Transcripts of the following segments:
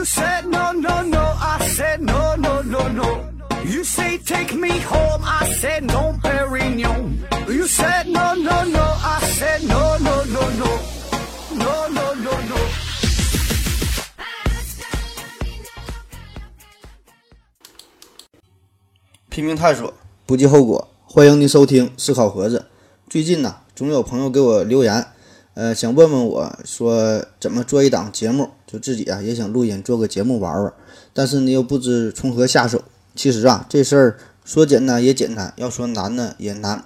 You said no, no, no. I said no, no, no, no. You say take me home. I said no, Perignon. You said no, no, no. I said no, no, no, no. No, no, no, no. 拼命探索，不计后果。欢迎您收听思考盒子。最近呢，总有朋友给我留言，呃，想问问我说怎么做一档节目，就自己啊也想录音做个节目玩玩，但是呢又不知从何下手。其实啊，这事儿说简单也简单，要说难呢也难。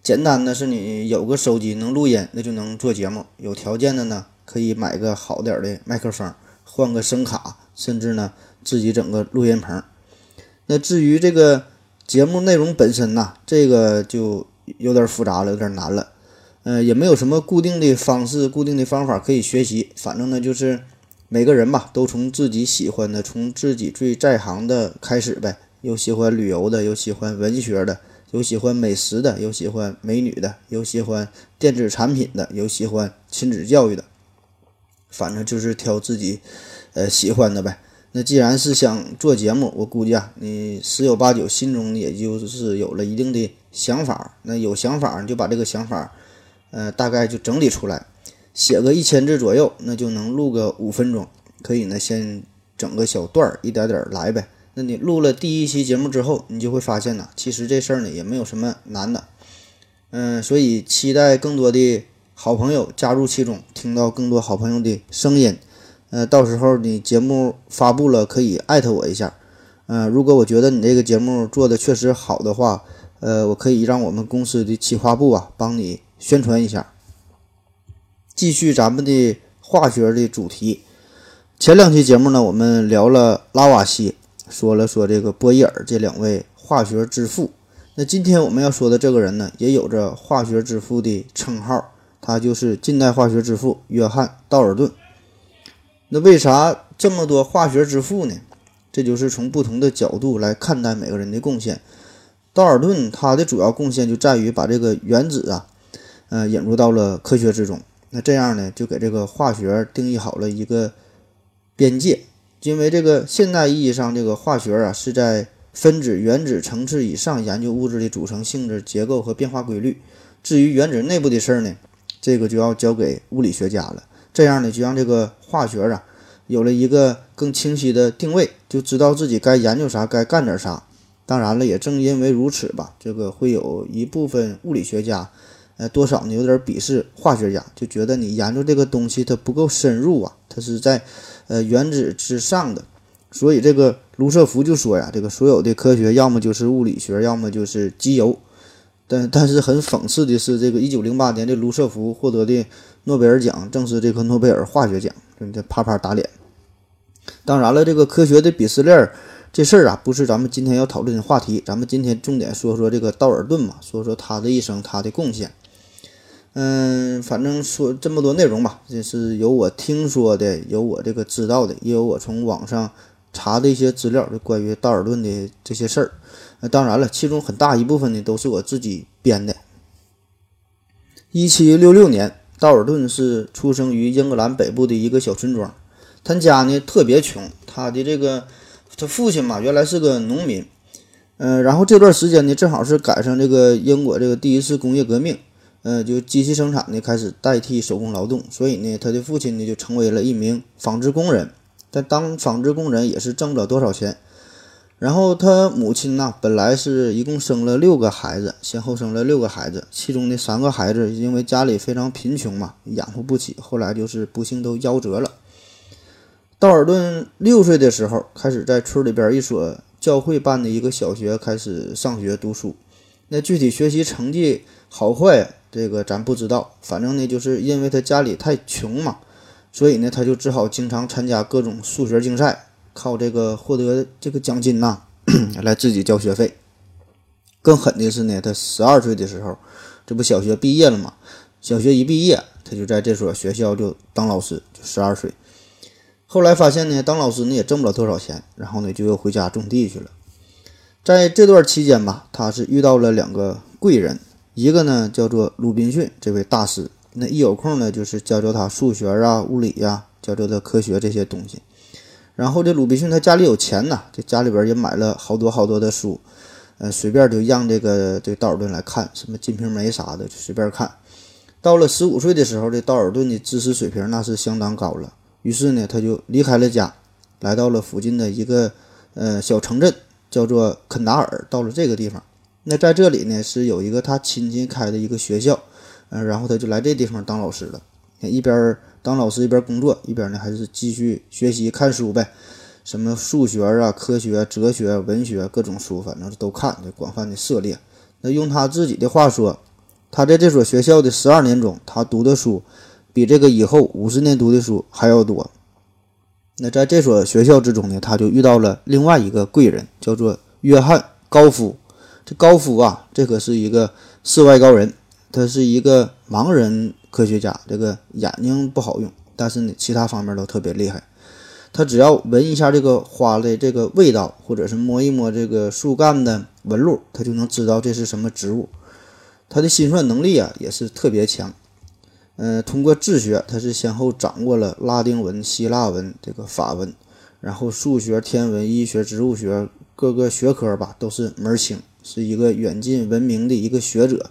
简单的是你有个手机能录音，那就能做节目；有条件的呢，可以买个好点儿的麦克风，换个声卡，甚至呢自己整个录音棚。那至于这个节目内容本身呐，这个就有点复杂了，有点难了。呃，也没有什么固定的方式、固定的方法可以学习。反正呢，就是每个人吧，都从自己喜欢的、从自己最在行的开始呗。有喜欢旅游的，有喜欢文学的，有喜欢美食的，有喜欢美女的，有喜欢电子产品的，有喜欢亲子教育的。反正就是挑自己呃喜欢的呗。那既然是想做节目，我估计啊，你十有八九心中也就是有了一定的想法。那有想法，你就把这个想法，呃，大概就整理出来，写个一千字左右，那就能录个五分钟。可以呢，先整个小段儿，一点点来呗。那你录了第一期节目之后，你就会发现呢，其实这事儿呢也没有什么难的。嗯，所以期待更多的好朋友加入其中，听到更多好朋友的声音。呃，到时候你节目发布了，可以艾特我一下。嗯，如果我觉得你这个节目做的确实好的话，呃，我可以让我们公司的企划部啊帮你宣传一下。继续咱们的化学的主题，前两期节目呢，我们聊了拉瓦锡，说了说这个波义尔这两位化学之父。那今天我们要说的这个人呢，也有着化学之父的称号，他就是近代化学之父约翰道尔顿。那为啥这么多化学之父呢？这就是从不同的角度来看待每个人的贡献。道尔顿他的主要贡献就在于把这个原子啊，呃，引入到了科学之中。那这样呢，就给这个化学定义好了一个边界。因为这个现代意义上这个化学啊，是在分子、原子层次以上研究物质的组成、性质、结构和变化规律。至于原子内部的事儿呢，这个就要交给物理学家了。这样呢，就让这个化学啊有了一个更清晰的定位，就知道自己该研究啥，该干点啥。当然了，也正因为如此吧，这个会有一部分物理学家，呃，多少呢有点鄙视化学家，就觉得你研究这个东西它不够深入啊，它是在呃原子之上的。所以这个卢瑟福就说呀，这个所有的科学要么就是物理学，要么就是机油。但但是很讽刺的是，这个一九零八年的卢瑟福获得的诺贝尔奖正是这个诺贝尔化学奖，这啪啪打脸。当然了，这个科学的鄙视链这事儿啊，不是咱们今天要讨论的话题。咱们今天重点说说这个道尔顿嘛，说说他的一生，他的贡献。嗯，反正说这么多内容吧，这是有我听说的，有我这个知道的，也有我从网上查的一些资料，就关于道尔顿的这些事儿。那当然了，其中很大一部分呢都是我自己编的。一七六六年，道尔顿是出生于英格兰北部的一个小村庄，他家呢特别穷，他的这个他父亲嘛原来是个农民，嗯，然后这段时间呢正好是赶上这个英国这个第一次工业革命，呃，就机器生产呢开始代替手工劳动，所以呢他的父亲呢就成为了一名纺织工人，但当纺织工人也是挣不了多少钱。然后他母亲呢，本来是一共生了六个孩子，先后生了六个孩子，其中的三个孩子因为家里非常贫穷嘛，养活不起，后来就是不幸都夭折了。道尔顿六岁的时候，开始在村里边一所教会办的一个小学开始上学读书。那具体学习成绩好坏，这个咱不知道，反正呢，就是因为他家里太穷嘛，所以呢，他就只好经常参加各种数学竞赛。靠这个获得这个奖金呐，来自己交学费。更狠的是呢，他十二岁的时候，这不小学毕业了嘛？小学一毕业，他就在这所学校就当老师，就十二岁。后来发现呢，当老师呢也挣不了多少钱，然后呢就又回家种地去了。在这段期间吧，他是遇到了两个贵人，一个呢叫做鲁滨逊这位大师，那一有空呢就是教教他数学啊、物理呀，教教他科学这些东西。然后这鲁滨逊他家里有钱呐，这家里边也买了好多好多的书，呃，随便就让这个这道尔顿来看，什么《金瓶梅》啥的就随便看。到了十五岁的时候，这道尔顿的知识水平那是相当高了。于是呢，他就离开了家，来到了附近的一个呃小城镇，叫做肯达尔。到了这个地方，那在这里呢是有一个他亲戚开的一个学校，嗯，然后他就来这地方当老师了。一边当老师一边工作，一边呢还是继续学习看书呗，什么数学啊、科学、哲学、文学各种书，反正都看，就广泛的涉猎。那用他自己的话说，他在这所学校的十二年中，他读的书比这个以后五十年读的书还要多。那在这所学校之中呢，他就遇到了另外一个贵人，叫做约翰高夫。这高夫啊，这可是一个世外高人，他是一个盲人。科学家这个眼睛不好用，但是呢，其他方面都特别厉害。他只要闻一下这个花的这个味道，或者是摸一摸这个树干的纹路，他就能知道这是什么植物。他的心算能力啊也是特别强。嗯，通过自学，他是先后掌握了拉丁文、希腊文、这个法文，然后数学、天文、医学、植物学各个学科吧都是门清，是一个远近闻名的一个学者。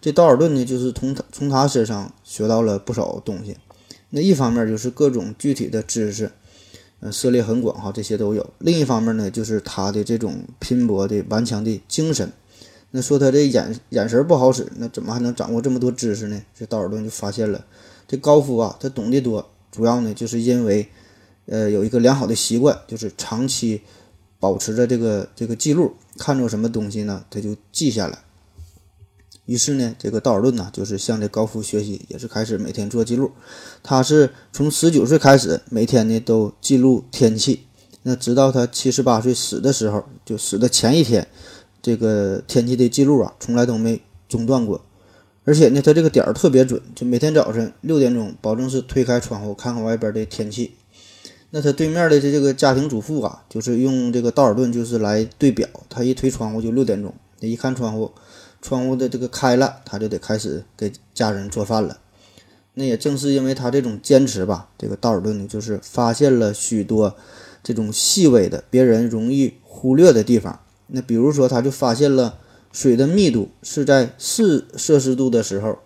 这道尔顿呢，就是从他从他身上学到了不少东西。那一方面就是各种具体的知识，呃，涉猎很广哈，这些都有。另一方面呢，就是他的这种拼搏的顽强的精神。那说他这眼眼神不好使，那怎么还能掌握这么多知识呢？这道尔顿就发现了，这高夫啊，他懂得多，主要呢就是因为，呃，有一个良好的习惯，就是长期保持着这个这个记录，看着什么东西呢，他就记下来。于是呢，这个道尔顿呢，就是向这高夫学习，也是开始每天做记录。他是从十九岁开始，每天呢都记录天气。那直到他七十八岁死的时候，就死的前一天，这个天气的记录啊，从来都没中断过。而且呢，他这个点儿特别准，就每天早晨六点钟，保证是推开窗户看看外边的天气。那他对面的这这个家庭主妇啊，就是用这个道尔顿就是来对表，他一推窗户就六点钟，他一看窗户。窗户的这个开了，他就得开始给家人做饭了。那也正是因为他这种坚持吧，这个道尔顿呢，就是发现了许多这种细微的、别人容易忽略的地方。那比如说，他就发现了水的密度是在四摄氏度的时候，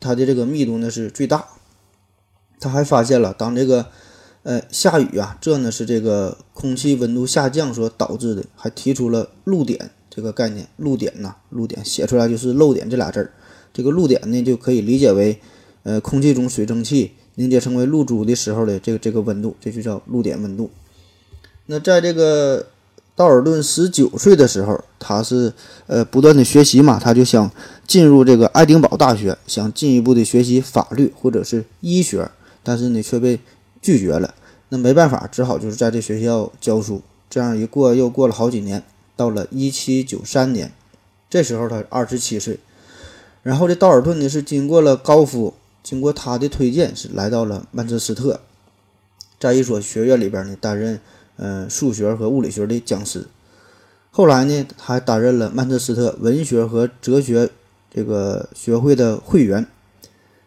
它的这个密度呢是最大。他还发现了，当这个呃下雨啊，这呢是这个空气温度下降所导致的，还提出了露点。这个概念，露点呐，露点写出来就是漏点这俩字儿。这个露点呢，就可以理解为，呃，空气中水蒸气凝结成为露珠的时候的这个这个温度，这就叫露点温度。那在这个道尔顿十九岁的时候，他是呃不断的学习嘛，他就想进入这个爱丁堡大学，想进一步的学习法律或者是医学，但是呢却被拒绝了。那没办法，只好就是在这学校教书。这样一过又过了好几年。到了一七九三年，这时候他二十七岁。然后这道尔顿呢是经过了高夫，经过他的推荐是来到了曼彻斯特，在一所学院里边呢担任呃数学和物理学的讲师。后来呢，他还担任了曼彻斯特文学和哲学这个学会的会员。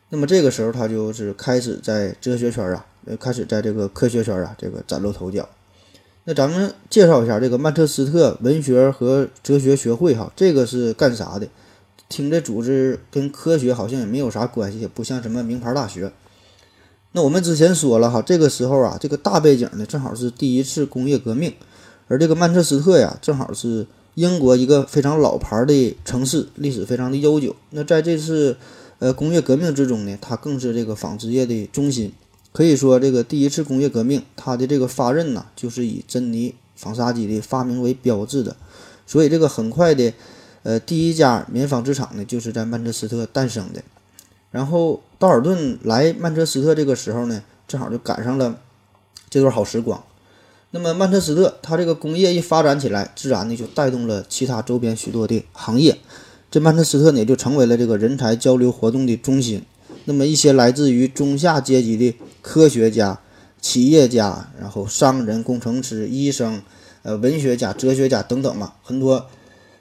那么这个时候他就是开始在哲学圈啊，呃，开始在这个科学圈啊这个崭露头角。那咱们介绍一下这个曼彻斯特文学和哲学学会哈，这个是干啥的？听这组织跟科学好像也没有啥关系，也不像什么名牌大学。那我们之前说了哈，这个时候啊，这个大背景呢，正好是第一次工业革命，而这个曼彻斯特呀，正好是英国一个非常老牌的城市，历史非常的悠久。那在这次呃工业革命之中呢，它更是这个纺织业的中心。可以说，这个第一次工业革命，它的这个发轫呢，就是以珍妮纺纱机的发明为标志的。所以，这个很快的，呃，第一家棉纺织厂呢，就是在曼彻斯特诞生的。然后，道尔顿来曼彻斯特这个时候呢，正好就赶上了这段好时光。那么，曼彻斯特它这个工业一发展起来，自然呢就带动了其他周边许多的行业。这曼彻斯特呢，就成为了这个人才交流活动的中心。那么，一些来自于中下阶级的。科学家、企业家，然后商人、工程师、医生，呃，文学家、哲学家等等嘛，很多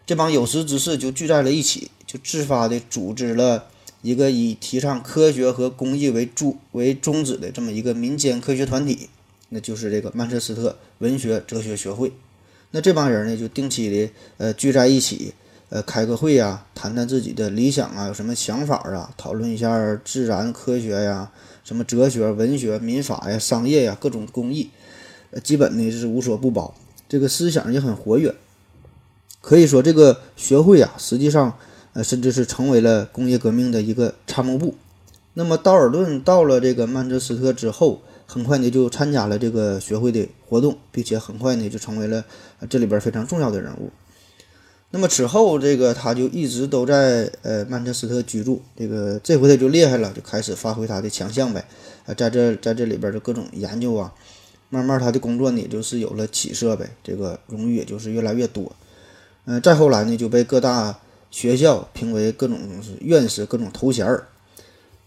这帮有识之士就聚在了一起，就自发的组织了一个以提倡科学和公益为主为宗旨的这么一个民间科学团体，那就是这个曼彻斯特文学、哲学学会。那这帮人呢，就定期的呃聚在一起，呃开个会呀，谈谈自己的理想啊，有什么想法啊，讨论一下自然科学呀，什么哲学、文学、民法呀、商业呀，各种工艺，呃基本呢是无所不包。这个思想也很活跃，可以说这个学会啊，实际上呃甚至是成为了工业革命的一个参谋部。那么道尔顿到了这个曼彻斯特之后，很快呢就参加了这个学会的活动，并且很快呢就成为了这里边非常重要的人物。那么此后，这个他就一直都在呃曼彻斯特居住。这个这回他就厉害了，就开始发挥他的强项呗。啊，在这在这里边就各种研究啊，慢慢他的工作呢也就是有了起色呗。这个荣誉也就是越来越多。嗯，再后来呢就被各大学校评为各种院士、各种头衔儿。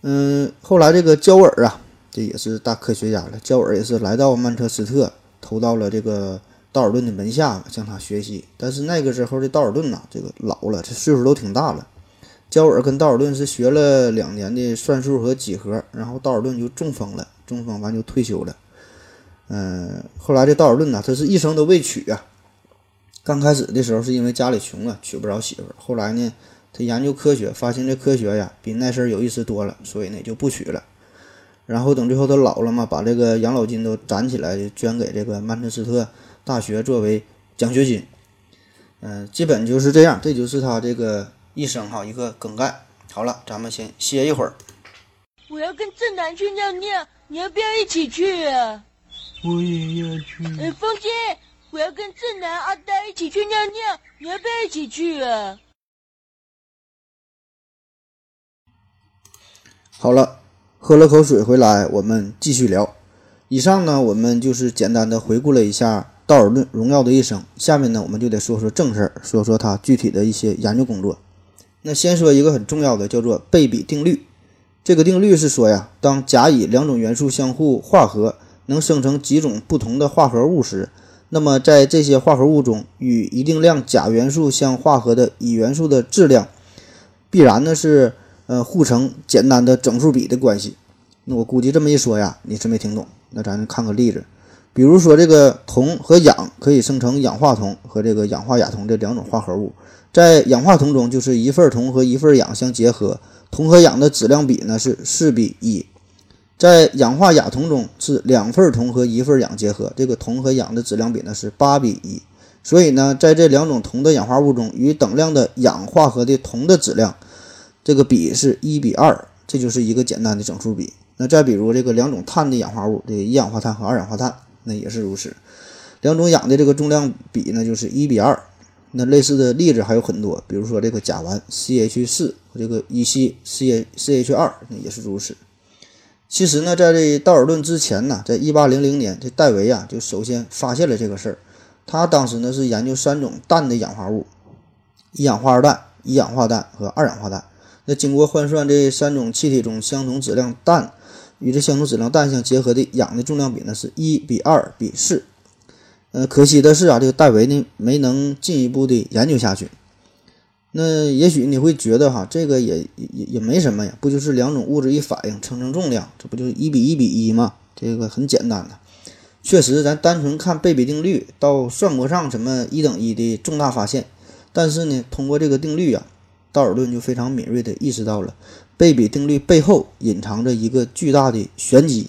嗯，后来这个焦耳啊，这也是大科学家了。焦耳也是来到曼彻斯特，投到了这个。道尔顿的门下向他学习，但是那个时候的道尔顿呐，这个老了，这岁数都挺大了。焦尔跟道尔顿是学了两年的算术和几何，然后道尔顿就中风了，中风完就退休了。嗯，后来这道尔顿呐，他是一生都未娶啊。刚开始的时候是因为家里穷啊，娶不着媳妇儿。后来呢，他研究科学，发现这科学呀比那事儿有意思多了，所以呢就不娶了。然后等最后他老了嘛，把这个养老金都攒起来，捐给这个曼彻斯特。大学作为奖学金，嗯，基本就是这样，这就是他这个一生哈一个梗概。好了，咱们先歇一会儿。我要跟正南去尿尿，你要不要一起去啊？我也要去。哎，风姐，我要跟正南、阿呆一起去尿尿，你要不要一起去啊？好了，喝了口水回来，我们继续聊。以上呢，我们就是简单的回顾了一下。道尔顿荣耀的一生，下面呢我们就得说说正事儿，说说他具体的一些研究工作。那先说一个很重要的，叫做贝比定律。这个定律是说呀，当甲乙两种元素相互化合，能生成几种不同的化合物时，那么在这些化合物中，与一定量甲元素相化合的乙元素的质量，必然呢是呃互成简单的整数比的关系。那我估计这么一说呀，你是没听懂。那咱看个例子。比如说，这个铜和氧可以生成氧化铜和这个氧化亚铜这两种化合物。在氧化铜中，就是一份铜和一份氧相结合，铜和氧的质量比呢是四比一。在氧化亚铜中，是两份铜和一份氧结合，这个铜和氧的质量比呢是八比一。所以呢，在这两种铜的氧化物中，与等量的氧化合的铜的质量，这个比是一比二，这就是一个简单的整数比。那再比如这个两种碳的氧化物，这个一氧化碳和二氧化碳。那也是如此，两种氧的这个重量比呢，就是一比二。那类似的例子还有很多，比如说这个甲烷 CH 四和这个乙烯 C CH 二，那也是如此。其实呢，在这道尔顿之前呢，在一八零零年，这戴维啊就首先发现了这个事儿。他当时呢是研究三种氮的氧化物：一氧化二氮、一氧化氮和二氧化氮。那经过换算，这三种气体中相同质量氮。与这相同质量氮相结合的氧的重量比呢是一比二比四，呃，可惜的是啊，这个戴维呢没能进一步的研究下去。那也许你会觉得哈，这个也也也没什么呀，不就是两种物质一反应称称重量，这不就一比一比一吗？这个很简单的。确实，咱单纯看贝比定律，倒算不上什么一等一的重大发现。但是呢，通过这个定律啊，道尔顿就非常敏锐地意识到了。贝比定律背后隐藏着一个巨大的玄机，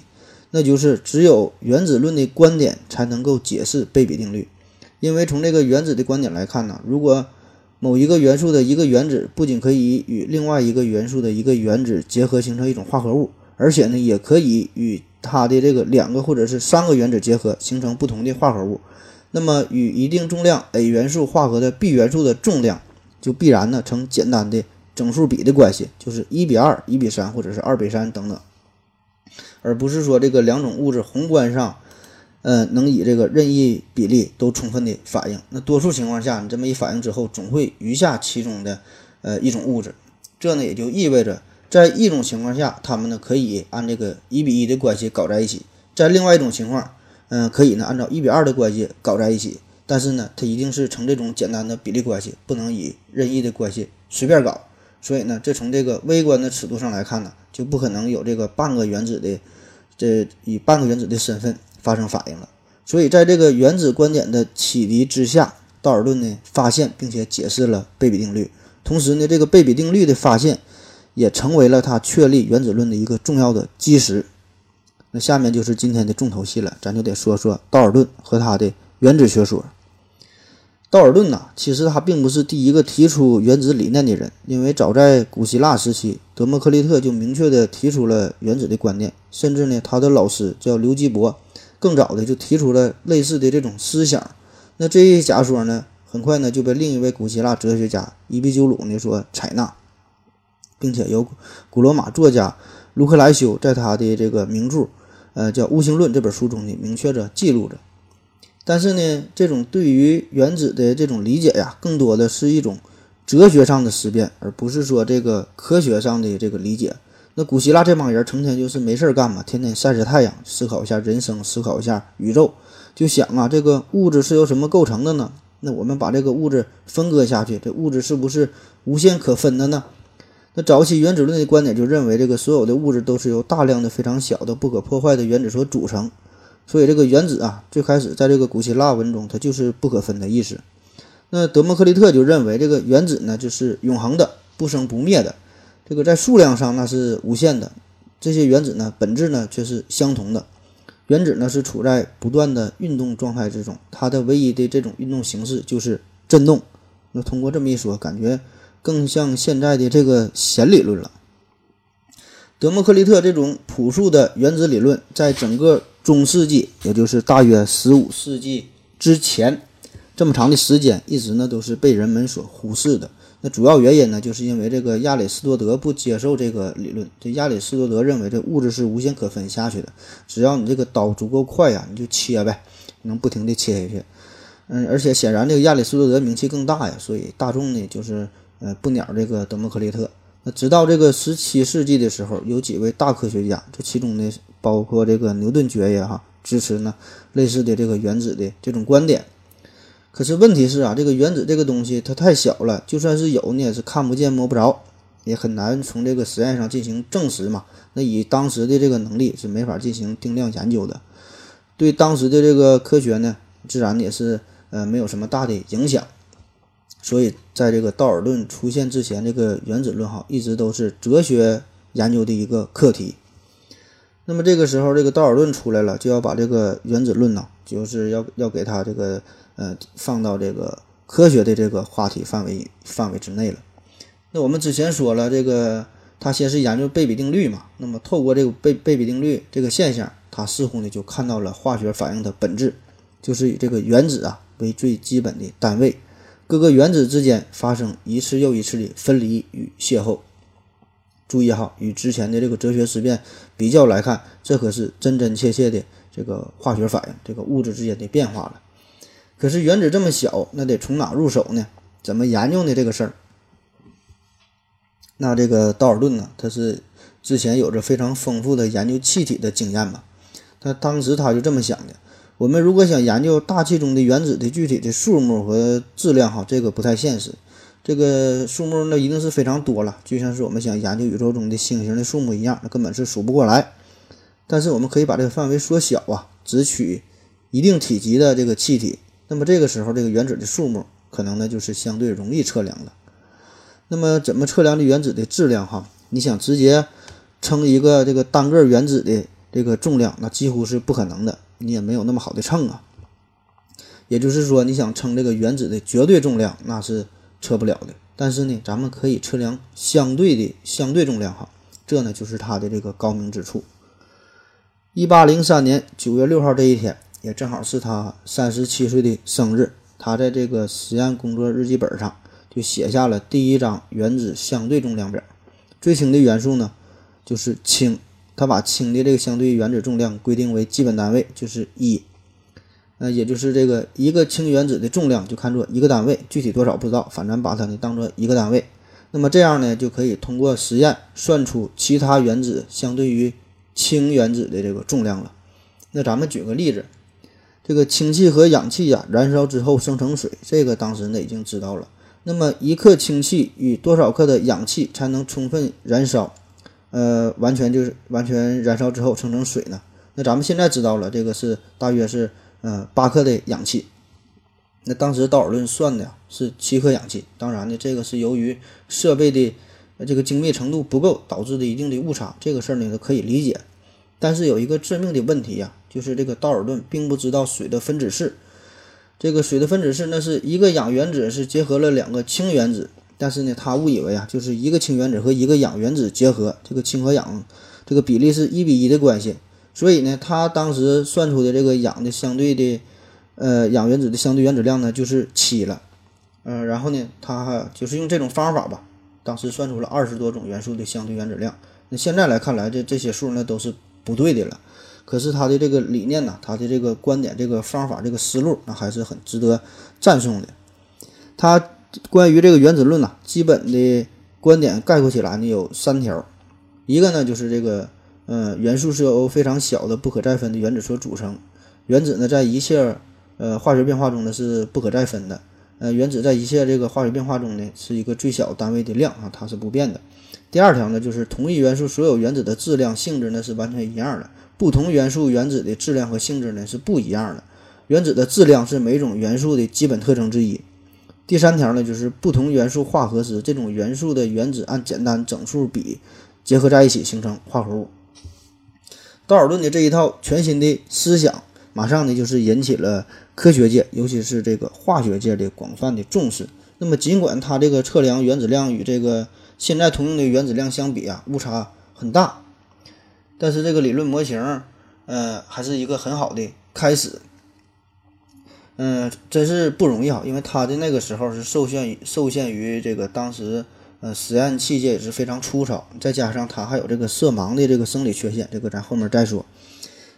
那就是只有原子论的观点才能够解释贝比定律。因为从这个原子的观点来看呢，如果某一个元素的一个原子不仅可以与另外一个元素的一个原子结合形成一种化合物，而且呢，也可以与它的这个两个或者是三个原子结合形成不同的化合物，那么与一定重量 A 元素化合的 B 元素的重量就必然呢呈简单的。整数比的关系就是一比二、一比三，或者是二比三等等，而不是说这个两种物质宏观上，呃，能以这个任意比例都充分的反应。那多数情况下，你这么一反应之后，总会余下其中的呃一种物质。这呢也就意味着，在一种情况下，它们呢可以按这个一比一的关系搞在一起；在另外一种情况，嗯，可以呢按照一比二的关系搞在一起。但是呢，它一定是呈这种简单的比例关系，不能以任意的关系随便搞。所以呢，这从这个微观的尺度上来看呢，就不可能有这个半个原子的，这以半个原子的身份发生反应了。所以在这个原子观点的启迪之下，道尔顿呢发现并且解释了贝比定律。同时呢，这个贝比定律的发现也成为了他确立原子论的一个重要的基石。那下面就是今天的重头戏了，咱就得说说道尔顿和他的原子学说。道尔顿呐，其实他并不是第一个提出原子理念的人，因为早在古希腊时期，德谟克利特就明确地提出了原子的观念，甚至呢，他的老师叫刘基伯，更早的就提出了类似的这种思想。那这一假说呢，很快呢就被另一位古希腊哲学家伊壁鸠鲁呢所采纳，并且由古罗马作家卢克莱修在他的这个名著，呃，叫《悟性论》这本书中呢，明确着记录着。但是呢，这种对于原子的这种理解呀，更多的是一种哲学上的思辨，而不是说这个科学上的这个理解。那古希腊这帮人成天就是没事干嘛，天天晒晒太阳，思考一下人生，思考一下宇宙，就想啊，这个物质是由什么构成的呢？那我们把这个物质分割下去，这物质是不是无限可分的呢？那早期原子论的观点就认为，这个所有的物质都是由大量的非常小的不可破坏的原子所组成。所以这个原子啊，最开始在这个古希腊文中，它就是不可分的意思。那德谟克利特就认为，这个原子呢就是永恒的、不生不灭的。这个在数量上那是无限的，这些原子呢本质呢却是相同的。原子呢是处在不断的运动状态之中，它的唯一的这种运动形式就是振动。那通过这么一说，感觉更像现在的这个弦理论了。德谟克利特这种朴素的原子理论，在整个中世纪，也就是大约十五世纪之前，这么长的时间，一直呢都是被人们所忽视的。那主要原因呢，就是因为这个亚里士多德不接受这个理论。这亚里士多德认为，这物质是无限可分下去的，只要你这个刀足够快呀，你就切呗，能不停地切下去。嗯，而且显然这个亚里士多德名气更大呀，所以大众呢就是呃不鸟这个德谟克利特。那直到这个十七世纪的时候，有几位大科学家，这其中呢。包括这个牛顿爵爷哈支持呢类似的这个原子的这种观点，可是问题是啊，这个原子这个东西它太小了，就算是有，你也是看不见摸不着，也很难从这个实验上进行证实嘛。那以当时的这个能力是没法进行定量研究的，对当时的这个科学呢，自然也是呃没有什么大的影响。所以在这个道尔顿出现之前，这个原子论哈一直都是哲学研究的一个课题。那么这个时候，这个道尔顿出来了，就要把这个原子论呢，就是要要给他这个呃放到这个科学的这个话题范围范围之内了。那我们之前说了，这个他先是研究贝比定律嘛，那么透过这个贝贝比定律这个现象，他似乎呢就看到了化学反应的本质，就是以这个原子啊为最基本的单位，各个原子之间发生一次又一次的分离与邂逅。注意哈，与之前的这个哲学思辨比较来看，这可是真真切切的这个化学反应，这个物质之间的变化了。可是原子这么小，那得从哪入手呢？怎么研究呢？这个事儿，那这个道尔顿呢，他是之前有着非常丰富的研究气体的经验嘛。他当时他就这么想的：我们如果想研究大气中的原子的具体的数目和质量，哈，这个不太现实。这个数目那一定是非常多了，就像是我们想研究宇宙中的星星的数目一样，那根本是数不过来。但是我们可以把这个范围缩小啊，只取一定体积的这个气体。那么这个时候，这个原子的数目可能呢就是相对容易测量了。那么怎么测量这原子的质量？哈，你想直接称一个这个单个原子的这个重量，那几乎是不可能的，你也没有那么好的秤啊。也就是说，你想称这个原子的绝对重量，那是。测不了的，但是呢，咱们可以测量相对的相对重量哈，这呢就是它的这个高明之处。一八零三年九月六号这一天，也正好是他三十七岁的生日，他在这个实验工作日记本上就写下了第一张原子相对重量表。最轻的元素呢就是氢，他把氢的这个相对原子重量规定为基本单位，就是一。那也就是这个一个氢原子的重量就看作一个单位，具体多少不知道，反正把它呢当做一个单位。那么这样呢就可以通过实验算出其他原子相对于氢原子的这个重量了。那咱们举个例子，这个氢气和氧气呀燃烧之后生成水，这个当时呢已经知道了。那么一克氢气与多少克的氧气才能充分燃烧？呃，完全就是完全燃烧之后生成水呢？那咱们现在知道了，这个是大约是。呃八克的氧气。那当时道尔顿算的是七克氧气，当然呢，这个是由于设备的这个精密程度不够导致的一定的误差，这个事儿呢可以理解。但是有一个致命的问题呀，就是这个道尔顿并不知道水的分子式。这个水的分子式，那是一个氧原子是结合了两个氢原子，但是呢，他误以为啊，就是一个氢原子和一个氧原子结合，这个氢和氧这个比例是一比一的关系，所以呢，他当时算出的这个氧的相对的，呃，氧原子的相对原子量呢就是七了，嗯，然后呢，他就是用这种方法吧，当时算出了二十多种元素的相对原子量。那现在来看来，这这些数呢都是不对的了。可是他的这个理念呢，他的这个观点、这个方法、这个思路，那还是很值得赞颂的。他关于这个原子论呢，基本的观点概括起来呢有三条，一个呢就是这个，呃，元素是由非常小的不可再分的原子所组成，原子呢在一切呃化学变化中呢是不可再分的，呃，原子在一切这个化学变化中呢是一个最小单位的量啊，它是不变的。第二条呢就是同一元素所有原子的质量、性质呢是完全一样的。不同元素原子的质量和性质呢是不一样的。原子的质量是每种元素的基本特征之一。第三条呢，就是不同元素化合时，这种元素的原子按简单整数比结合在一起形成化合物。道尔顿的这一套全新的思想，马上呢就是引起了科学界，尤其是这个化学界的广泛的重视。那么，尽管他这个测量原子量与这个现在通用的原子量相比啊，误差很大。但是这个理论模型，呃，还是一个很好的开始。嗯，真是不容易啊，因为他的那个时候是受限于受限于这个当时，呃，实验器械也是非常粗糙，再加上他还有这个色盲的这个生理缺陷，这个咱后面再说。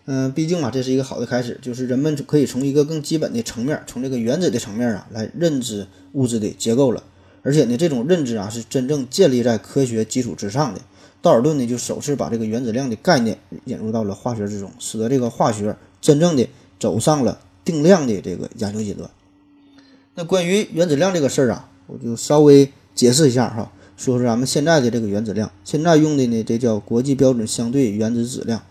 嗯，毕竟嘛，这是一个好的开始，就是人们可以从一个更基本的层面，从这个原子的层面啊，来认知物质的结构了。而且呢，这种认知啊，是真正建立在科学基础之上的。道尔顿呢，就首次把这个原子量的概念引入到了化学之中，使得这个化学真正的走上了定量的这个研究阶段。那关于原子量这个事儿啊，我就稍微解释一下哈，说说咱们现在的这个原子量。现在用的呢，这叫国际标准相对原子质量，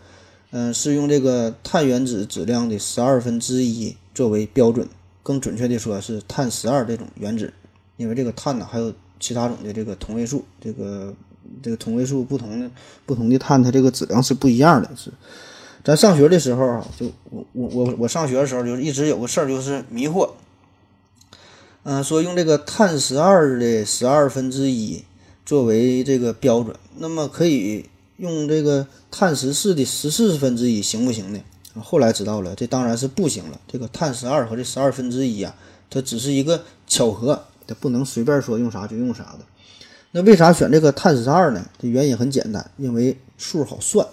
嗯，是用这个碳原子质量的十二分之一作为标准，更准确的说是碳十二这种原子，因为这个碳呢还有其他种的这个同位素，这个。这个同位素不同的不同的碳，它这个质量是不一样的。是，咱上学的时候啊，就我我我我上学的时候，就一直有个事儿，就是迷惑。嗯，说用这个碳十二的十二分之一作为这个标准，那么可以用这个碳十四的十四分之一行不行呢？后来知道了，这当然是不行了。这个碳十二和这十二分之一啊，它只是一个巧合，它不能随便说用啥就用啥的。那为啥选这个碳十二呢？这原因很简单，因为数好算。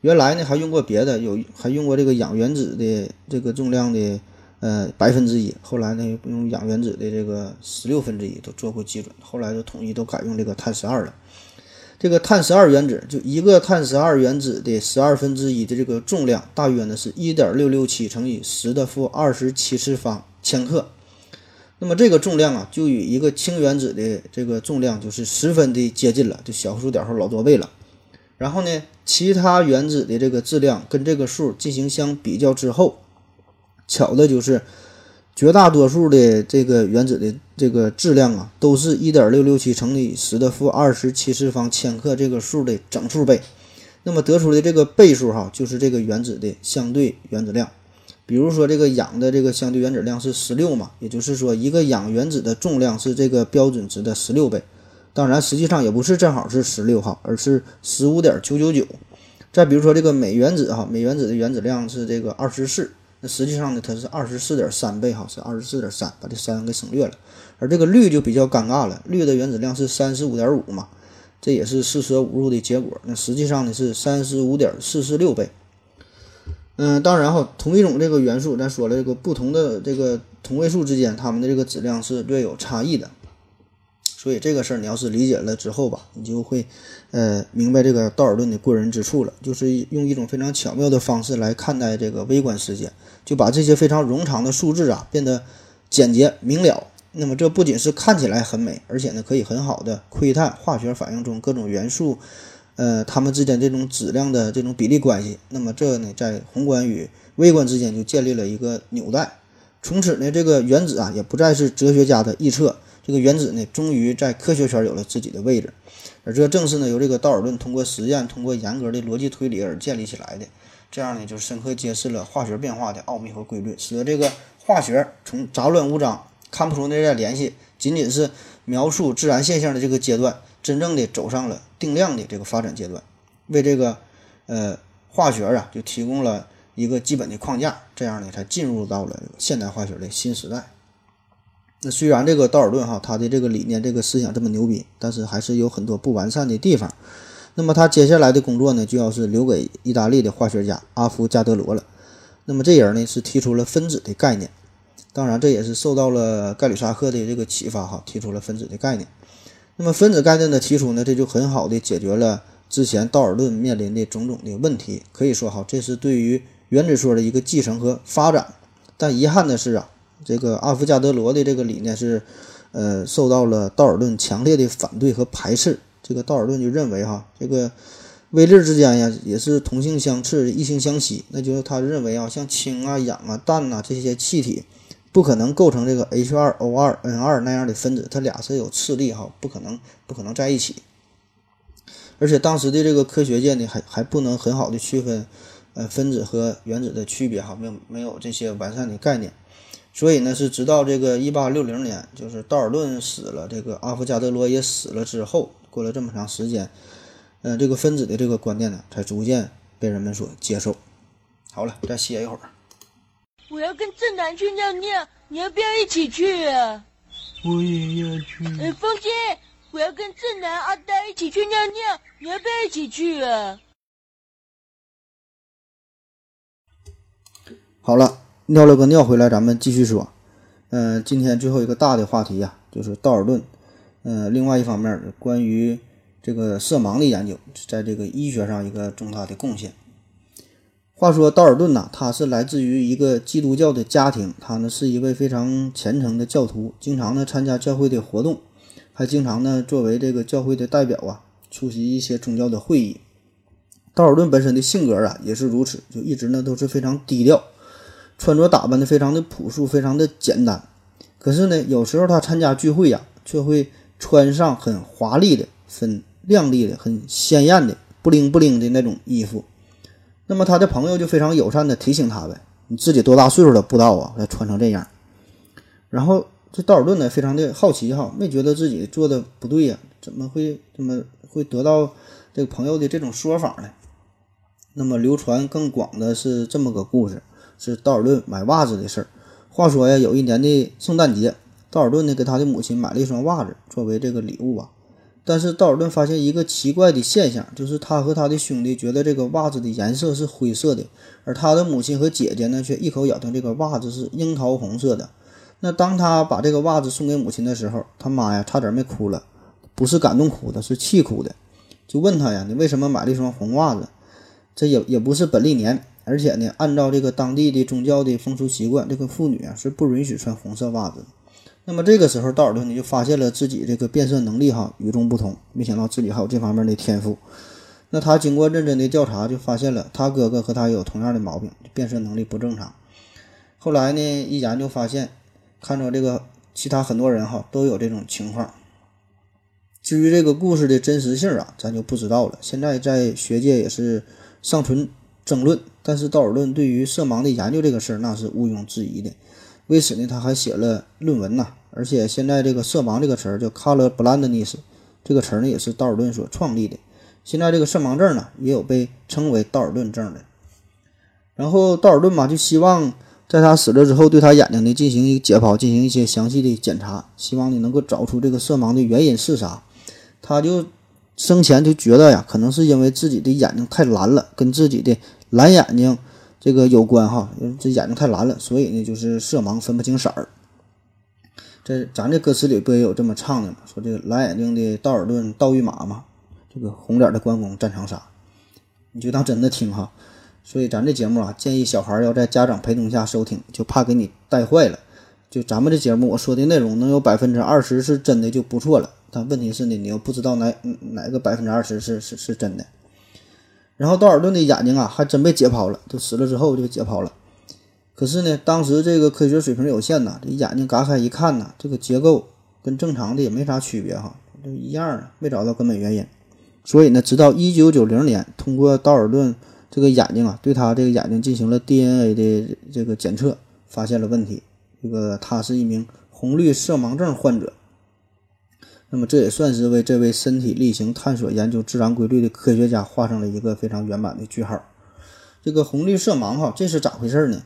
原来呢还用过别的，有还用过这个氧原子的这个重量的呃百分之一，后来呢用氧原子的这个十六分之一都做过基准，后来就统一都改用这个碳十二了。这个碳十二原子就一个碳十二原子的十二分之一的这个重量，大约呢是一点六六七乘以十的负二十七次方千克。那么这个重量啊，就与一个氢原子的这个重量就是十分的接近了，就小数点后老多倍了。然后呢，其他原子的这个质量跟这个数进行相比较之后，巧的就是绝大多数的这个原子的这个质量啊，都是一点六六七乘以十的负二十七次方千克这个数的整数倍。那么得出的这个倍数哈，就是这个原子的相对原子量。比如说，这个氧的这个相对原子量是十六嘛，也就是说，一个氧原子的重量是这个标准值的十六倍。当然，实际上也不是正好是十六哈，而是十五点九九九。再比如说，这个镁原子哈，镁原子的原子量是这个二十四，那实际上呢，它是二十四点三倍哈，是二十四点三，把这三给省略了。而这个氯就比较尴尬了，氯的原子量是三十五点五嘛，这也是四舍五入的结果。那实际上呢是三十五点四四六倍。嗯，当然哈，同一种这个元素，咱说了这个不同的这个同位素之间，它们的这个质量是略有差异的。所以这个事儿你要是理解了之后吧，你就会呃明白这个道尔顿的过人之处了，就是用一种非常巧妙的方式来看待这个微观世界，就把这些非常冗长的数字啊变得简洁明了。那么这不仅是看起来很美，而且呢可以很好的窥探化学反应中各种元素。呃，它们之间这种质量的这种比例关系，那么这呢，在宏观与微观之间就建立了一个纽带。从此呢，这个原子啊，也不再是哲学家的臆测，这个原子呢，终于在科学圈有了自己的位置。而这正是呢，由这个道尔顿通过实验、通过严格的逻辑推理而建立起来的。这样呢，就深刻揭示了化学变化的奥秘和规律，使得这个化学从杂乱无章、看不出内在联系，仅仅是描述自然现象的这个阶段，真正的走上了定量的这个发展阶段，为这个呃化学啊就提供了一个基本的框架。这样呢，才进入到了现代化学的新时代。那虽然这个道尔顿哈他的这个理念、这个思想这么牛逼，但是还是有很多不完善的地方。那么他接下来的工作呢，就要是留给意大利的化学家阿夫加德罗了。那么这人呢，是提出了分子的概念，当然这也是受到了盖吕沙克的这个启发哈，提出了分子的概念。那么分子概念的提出呢，这就很好的解决了之前道尔顿面临的种种的问题。可以说哈，这是对于原子说的一个继承和发展。但遗憾的是啊。这个阿夫加德罗的这个理念是，呃，受到了道尔顿强烈的反对和排斥。这个道尔顿就认为，哈，这个微粒之间呀，也是同性相斥、异性相吸。那就是他认为啊，像氢啊、氧啊、氮呐这些气体，不可能构成这个 H2O2N2 那样的分子，它俩是有斥力哈，不可能不可能在一起。而且当时的这个科学界呢，还还不能很好的区分，呃，分子和原子的区别哈，没有没有这些完善的概念。所以呢，是直到这个一八六零年，就是道尔顿死了，这个阿伏加德罗也死了之后，过了这么长时间，嗯，这个分子的这个观念呢，才逐渐被人们所接受。好了，再歇一会儿。我要跟正南去尿尿，你要不要一起去啊？我也要去。哎，风姐，我要跟正南、阿呆一起去尿尿，你要不要一起去啊？好了。尿了个尿回来，咱们继续说。嗯，今天最后一个大的话题呀，就是道尔顿。嗯，另外一方面，关于这个色盲的研究，在这个医学上一个重大的贡献。话说道尔顿呐，他是来自于一个基督教的家庭，他呢是一位非常虔诚的教徒，经常呢参加教会的活动，还经常呢作为这个教会的代表啊，出席一些宗教的会议。道尔顿本身的性格啊也是如此，就一直呢都是非常低调。穿着打扮的非常的朴素，非常的简单。可是呢，有时候他参加聚会呀，却会穿上很华丽的、很亮丽的、很鲜艳的、不灵不灵的那种衣服。那么他的朋友就非常友善的提醒他呗：“你自己多大岁数了？不知道啊，还穿成这样。”然后这道尔顿呢，非常的好奇哈，没觉得自己做的不对呀，怎么会怎么会得到这个朋友的这种说法呢？那么流传更广的是这么个故事。是道尔顿买袜子的事儿。话说呀，有一年的圣诞节，道尔顿呢给他的母亲买了一双袜子作为这个礼物吧。但是道尔顿发现一个奇怪的现象，就是他和他的兄弟觉得这个袜子的颜色是灰色的，而他的母亲和姐姐呢却一口咬定这个袜子是樱桃红色的。那当他把这个袜子送给母亲的时候，他妈呀差点没哭了，不是感动哭的，是气哭的，就问他呀，你为什么买了一双红袜子？这也也不是本历年。而且呢，按照这个当地的宗教的风俗习惯，这个妇女啊是不允许穿红色袜子。那么这个时候，道尔顿呢就发现了自己这个变色能力哈与众不同，没想到自己还有这方面的天赋。那他经过认真的调查，就发现了他哥哥和他有同样的毛病，变色能力不正常。后来呢，一研究发现，看着这个其他很多人哈都有这种情况。至于这个故事的真实性啊，咱就不知道了。现在在学界也是尚存。争论，但是道尔顿对于色盲的研究这个事儿那是毋庸置疑的。为此呢，他还写了论文呐。而且现在这个色盲这个词儿叫 color blindness，这个词儿呢也是道尔顿所创立的。现在这个色盲症呢也有被称为道尔顿症的。然后道尔顿嘛就希望在他死了之后对他眼睛呢进行一个解剖，进行一些详细的检查，希望你能够找出这个色盲的原因是啥。他就。生前就觉得呀，可能是因为自己的眼睛太蓝了，跟自己的蓝眼睛这个有关哈，这眼睛太蓝了，所以呢就是色盲分不清色儿。这咱这歌词里不也有这么唱的吗？说这个蓝眼睛的道尔顿道与马嘛，这个红脸的关公战长沙，你就当真的听哈。所以咱这节目啊，建议小孩要在家长陪同下收听，就怕给你带坏了。就咱们这节目，我说的内容能有百分之二十是真的就不错了，但问题是呢，你又不知道哪哪个百分之二十是是是真的。然后道尔顿的眼睛啊，还真被解剖了，就死了之后就解剖了。可是呢，当时这个科学水平有限呐，这眼睛嘎开一看呐，这个结构跟正常的也没啥区别哈，都一样啊，没找到根本原因。所以呢，直到一九九零年，通过道尔顿这个眼睛啊，对他这个眼睛进行了 DNA 的这个检测，发现了问题。这个他是一名红绿色盲症患者。那么这也算是为这位身体力行探索研究自然规律的科学家画上了一个非常圆满的句号。这个红绿色盲哈，这是咋回事呢？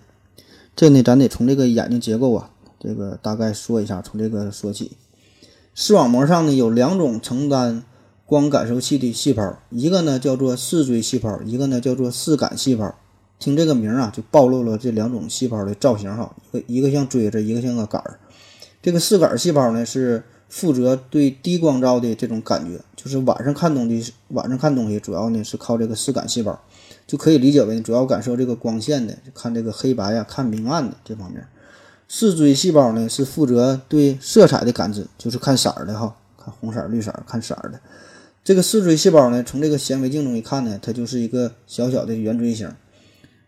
这呢，咱得从这个眼睛结构啊，这个大概说一下，从这个说起。视网膜上呢有两种承担光感受器的细胞，一个呢叫做视锥细胞，一个呢叫做视杆细胞。听这个名啊，就暴露了这两种细胞的造型哈，一个一个像锥子，一个像个杆儿。这个视杆细胞呢是。负责对低光照的这种感觉，就是晚上看东西，晚上看东西主要呢是靠这个视杆细胞，就可以理解为主要感受这个光线的，看这个黑白呀，看明暗的这方面。视锥细胞呢是负责对色彩的感知，就是看色儿的哈，看红色、绿色，看色儿的。这个视锥细胞呢，从这个显微镜中一看呢，它就是一个小小的圆锥形。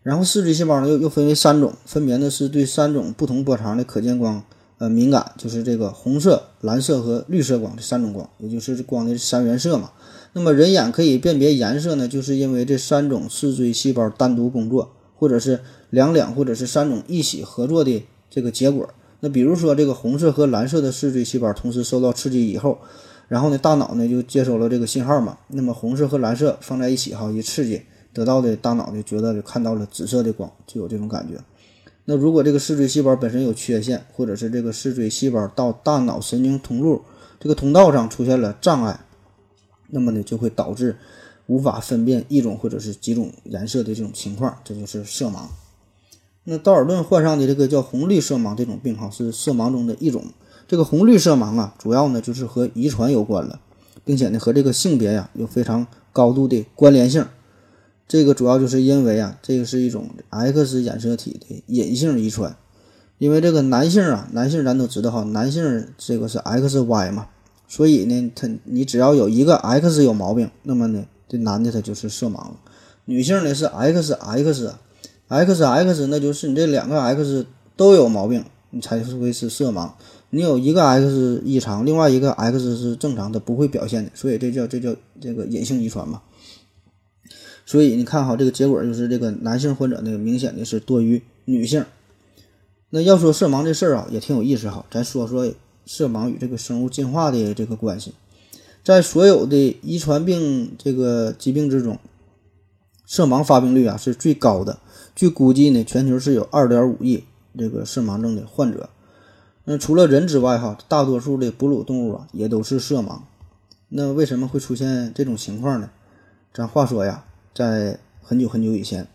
然后视锥细胞呢又又分为三种，分别呢是对三种不同波长的可见光。呃，敏感就是这个红色、蓝色和绿色光这三种光，也就是光的三原色嘛。那么人眼可以辨别颜色呢，就是因为这三种视锥细胞单独工作，或者是两两或者是三种一起合作的这个结果。那比如说这个红色和蓝色的视锥细胞同时受到刺激以后，然后呢，大脑呢就接收了这个信号嘛。那么红色和蓝色放在一起哈，一刺激得到的大脑就觉得就看到了紫色的光，就有这种感觉。那如果这个视锥细胞本身有缺陷，或者是这个视锥细胞到大脑神经通路这个通道上出现了障碍，那么呢就会导致无法分辨一种或者是几种颜色的这种情况，这就是色盲。那道尔顿患上的这个叫红绿色盲这种病哈，是色盲中的一种。这个红绿色盲啊，主要呢就是和遗传有关了，并且呢和这个性别呀有非常高度的关联性。这个主要就是因为啊，这个是一种 X 染色体的隐性遗传。因为这个男性啊，男性咱都知道哈，男性这个是 XY 嘛，所以呢，他你只要有一个 X 有毛病，那么呢，这男的他就是色盲。女性呢是 XX，XX 那就是你这两个 X 都有毛病，你才会是色盲。你有一个 X 异常，另外一个 X 是正常的，不会表现的，所以这叫这叫这个隐性遗传嘛。所以你看哈，这个结果就是这个男性患者呢，明显的是多于女性。那要说色盲这事儿啊，也挺有意思哈。咱说说色盲与这个生物进化的这个关系。在所有的遗传病这个疾病之中，色盲发病率啊是最高的。据估计呢，全球是有二点五亿这个色盲症的患者。那除了人之外哈，大多数的哺乳动物啊也都是色盲。那为什么会出现这种情况呢？咱话说呀。在很久很久以前，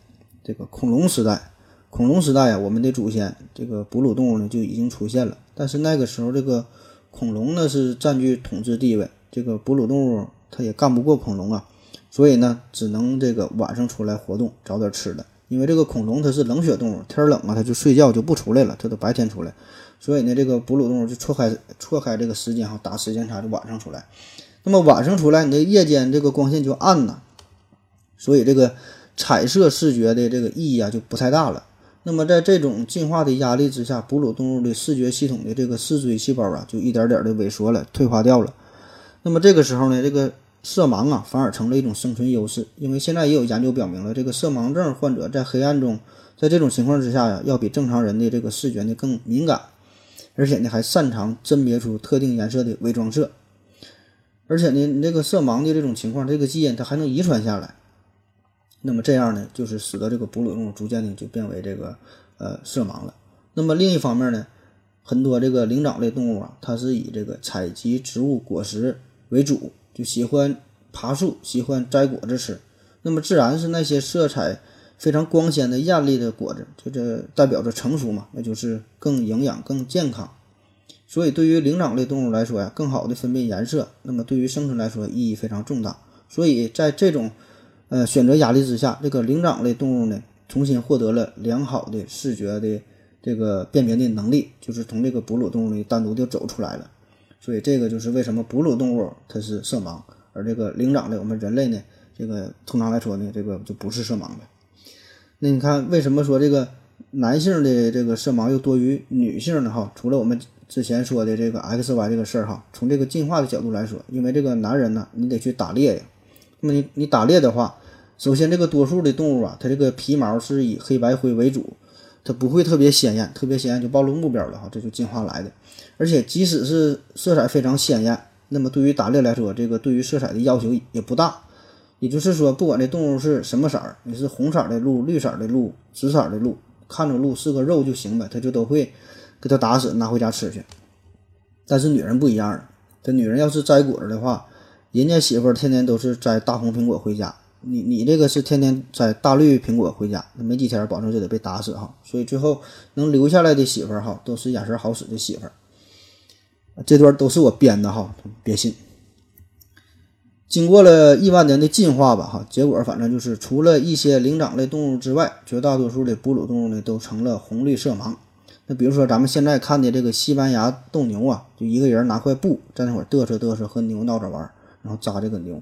这个恐龙时代，恐龙时代呀，我们的祖先这个哺乳动物呢就已经出现了。但是那个时候，这个恐龙呢是占据统治地位，这个哺乳动物它也干不过恐龙啊，所以呢，只能这个晚上出来活动，找点吃的。因为这个恐龙它是冷血动物，天冷啊，它就睡觉就不出来了，它都白天出来。所以呢，这个哺乳动物就错开错开这个时间哈，打时间差就晚上出来。那么晚上出来，你的夜间这个光线就暗了。所以这个彩色视觉的这个意义啊就不太大了。那么在这种进化的压力之下，哺乳动物的视觉系统的这个视锥细胞啊就一点点的萎缩了、退化掉了。那么这个时候呢，这个色盲啊反而成了一种生存优势，因为现在也有研究表明了，这个色盲症患者在黑暗中，在这种情况之下呀，要比正常人的这个视觉呢更敏感，而且呢还擅长甄别出特定颜色的伪装色。而且呢，你这个色盲的这种情况，这个基因它还能遗传下来。那么这样呢，就是使得这个哺乳动物逐渐的就变为这个呃色盲了。那么另一方面呢，很多这个灵长类动物啊，它是以这个采集植物果实为主，就喜欢爬树，喜欢摘果子吃。那么自然是那些色彩非常光鲜的艳丽的果子，就这代表着成熟嘛，那就是更营养、更健康。所以对于灵长类动物来说呀，更好的分辨颜色，那么对于生存来说意义非常重大。所以在这种呃，选择压力之下，这个灵长类动物呢，重新获得了良好的视觉的这个辨别的能力，就是从这个哺乳动物里单独就走出来了。所以这个就是为什么哺乳动物它是色盲，而这个灵长类我们人类呢，这个通常来说呢，这个就不是色盲的。那你看为什么说这个男性的这个色盲又多于女性呢？哈，除了我们之前说的这个 X Y 这个事儿哈，从这个进化的角度来说，因为这个男人呢，你得去打猎呀。那么你你打猎的话，首先这个多数的动物啊，它这个皮毛是以黑白灰为主，它不会特别鲜艳，特别鲜艳就暴露目标了哈，这就进化来的。而且即使是色彩非常鲜艳，那么对于打猎来说，这个对于色彩的要求也不大。也就是说，不管这动物是什么色儿，你是红色的鹿、绿色的鹿、紫色的鹿，看着鹿是个肉就行呗，它就都会给它打死拿回家吃去。但是女人不一样，这女人要是摘果子的话，人家媳妇儿天天都是摘大红苹果回家，你你这个是天天摘大绿苹果回家，那没几天保证就得被打死哈。所以最后能留下来的媳妇儿哈，都是眼神好使的媳妇儿。这段都是我编的哈，别信。经过了亿万年的进化吧，哈，结果反正就是除了一些灵长类动物之外，绝大多数的哺乳动物呢都成了红绿色盲。那比如说咱们现在看的这个西班牙斗牛啊，就一个人拿块布在那会儿嘚瑟嘚瑟和牛闹着玩，然后扎这个牛。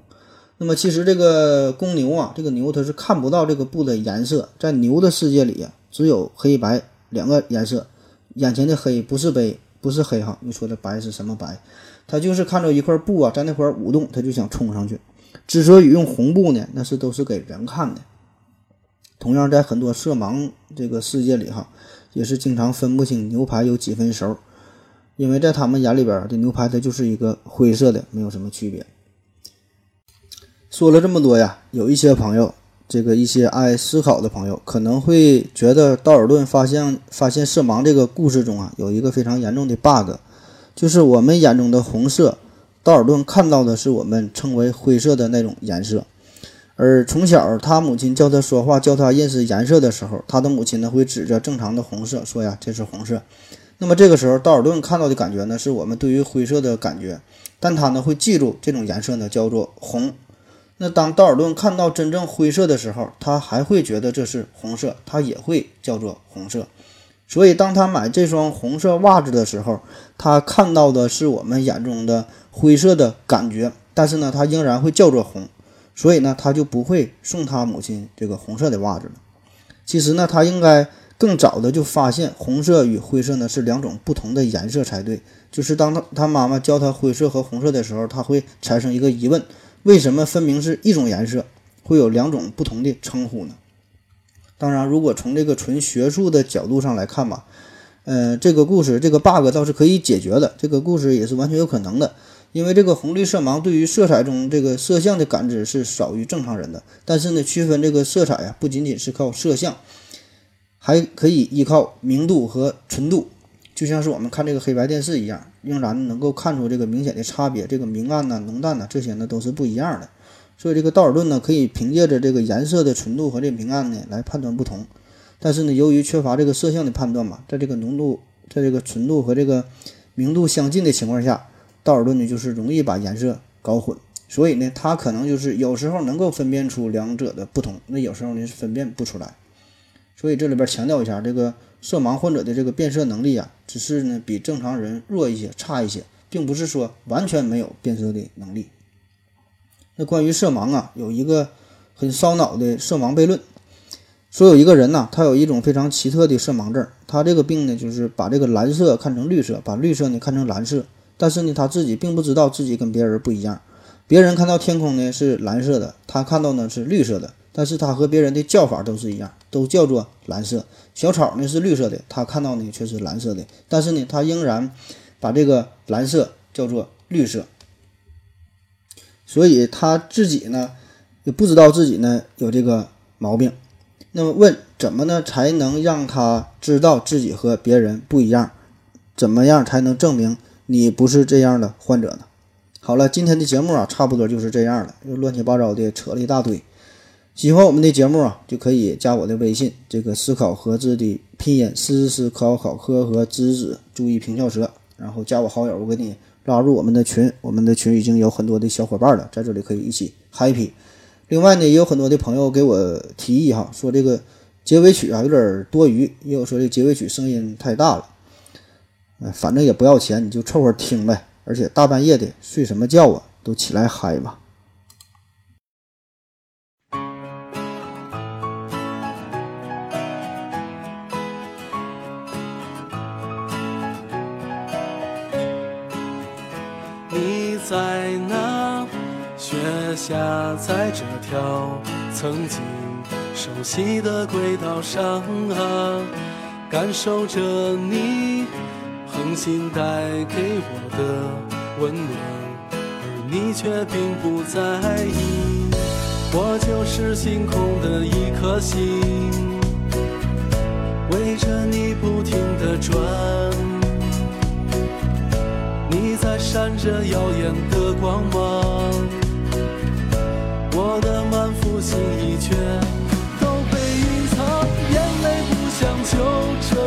那么其实这个公牛啊，这个牛它是看不到这个布的颜色，在牛的世界里啊，只有黑白两个颜色。眼前的黑不是白，不是黑哈，你说的白是什么白？他就是看着一块布啊，在那块舞动，他就想冲上去。之所以用红布呢，那是都是给人看的。同样，在很多色盲这个世界里哈，也是经常分不清牛排有几分熟，因为在他们眼里边，这牛排它就是一个灰色的，没有什么区别。说了这么多呀，有一些朋友，这个一些爱思考的朋友，可能会觉得道尔顿发现发现色盲这个故事中啊，有一个非常严重的 bug。就是我们眼中的红色，道尔顿看到的是我们称为灰色的那种颜色。而从小他母亲教他说话、教他认识颜色的时候，他的母亲呢会指着正常的红色说呀：“这是红色。”那么这个时候，道尔顿看到的感觉呢，是我们对于灰色的感觉，但他呢会记住这种颜色呢叫做红。那当道尔顿看到真正灰色的时候，他还会觉得这是红色，他也会叫做红色。所以，当他买这双红色袜子的时候，他看到的是我们眼中的灰色的感觉，但是呢，他仍然会叫做红，所以呢，他就不会送他母亲这个红色的袜子了。其实呢，他应该更早的就发现红色与灰色呢是两种不同的颜色才对。就是当他他妈妈教他灰色和红色的时候，他会产生一个疑问：为什么分明是一种颜色，会有两种不同的称呼呢？当然，如果从这个纯学术的角度上来看吧，呃，这个故事这个 bug 倒是可以解决的，这个故事也是完全有可能的。因为这个红绿色盲对于色彩中这个色相的感知是少于正常人的，但是呢，区分这个色彩呀，不仅仅是靠色相，还可以依靠明度和纯度，就像是我们看这个黑白电视一样，仍然能够看出这个明显的差别。这个明暗呐、浓淡呐，这些呢都是不一样的。所以这个道尔顿呢，可以凭借着这个颜色的纯度和这明暗呢来判断不同，但是呢，由于缺乏这个色相的判断嘛，在这个浓度、在这个纯度和这个明度相近的情况下，道尔顿呢就是容易把颜色搞混，所以呢，他可能就是有时候能够分辨出两者的不同，那有时候呢是分辨不出来。所以这里边强调一下，这个色盲患者的这个辨色能力啊，只是呢比正常人弱一些、差一些，并不是说完全没有辨色的能力。那关于色盲啊，有一个很烧脑的色盲悖论，说有一个人呐，他有一种非常奇特的色盲症，他这个病呢，就是把这个蓝色看成绿色，把绿色呢看成蓝色，但是呢，他自己并不知道自己跟别人不一样，别人看到天空呢是蓝色的，他看到呢是绿色的，但是他和别人的叫法都是一样，都叫做蓝色。小草呢是绿色的，他看到呢却是蓝色的，但是呢，他仍然把这个蓝色叫做绿色。所以他自己呢，也不知道自己呢有这个毛病。那么问怎么呢才能让他知道自己和别人不一样？怎么样才能证明你不是这样的患者呢？好了，今天的节目啊，差不多就是这样了，又乱七八糟的扯了一大堆。喜欢我们的节目啊，就可以加我的微信，这个思考盒子的拼音思思考考科和知子，注意平翘舌，然后加我好友，我给你。拉入我们的群，我们的群已经有很多的小伙伴了，在这里可以一起 happy。另外呢，也有很多的朋友给我提议哈，说这个结尾曲啊有点多余，也有说这结尾曲声音太大了。反正也不要钱，你就凑合听呗。而且大半夜的睡什么觉啊，都起来嗨吧。下，在这条曾经熟悉的轨道上啊，感受着你恒心带给我的温暖，而你却并不在意。我就是星空的一颗星，围着你不停地转。你在闪着耀眼的光芒，我的满腹心意却都被隐藏，眼泪不想就这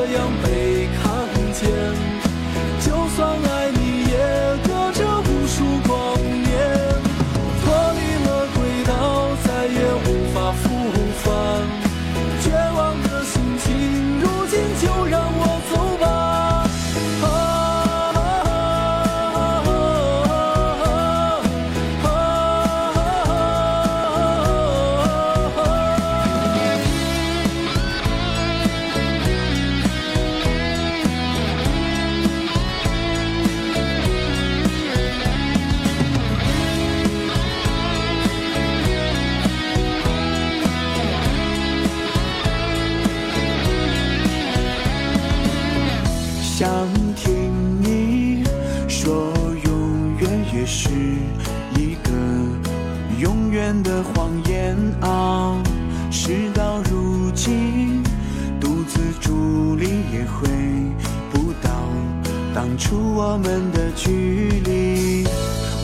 我们的距离。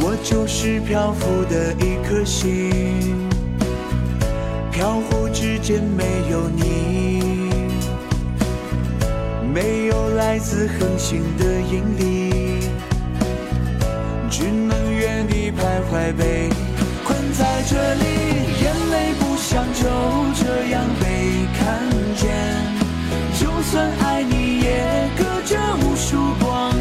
我就是漂浮的一颗心，飘忽之间没有你。没有来自恒星的引力，只能原地徘徊，被困在这里。眼泪不想就这样被看见，就算爱你，也隔着无数光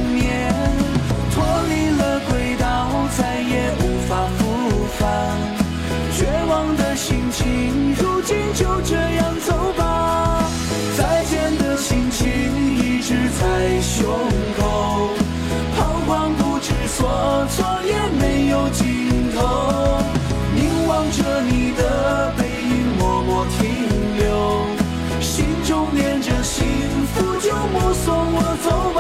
送我走吧。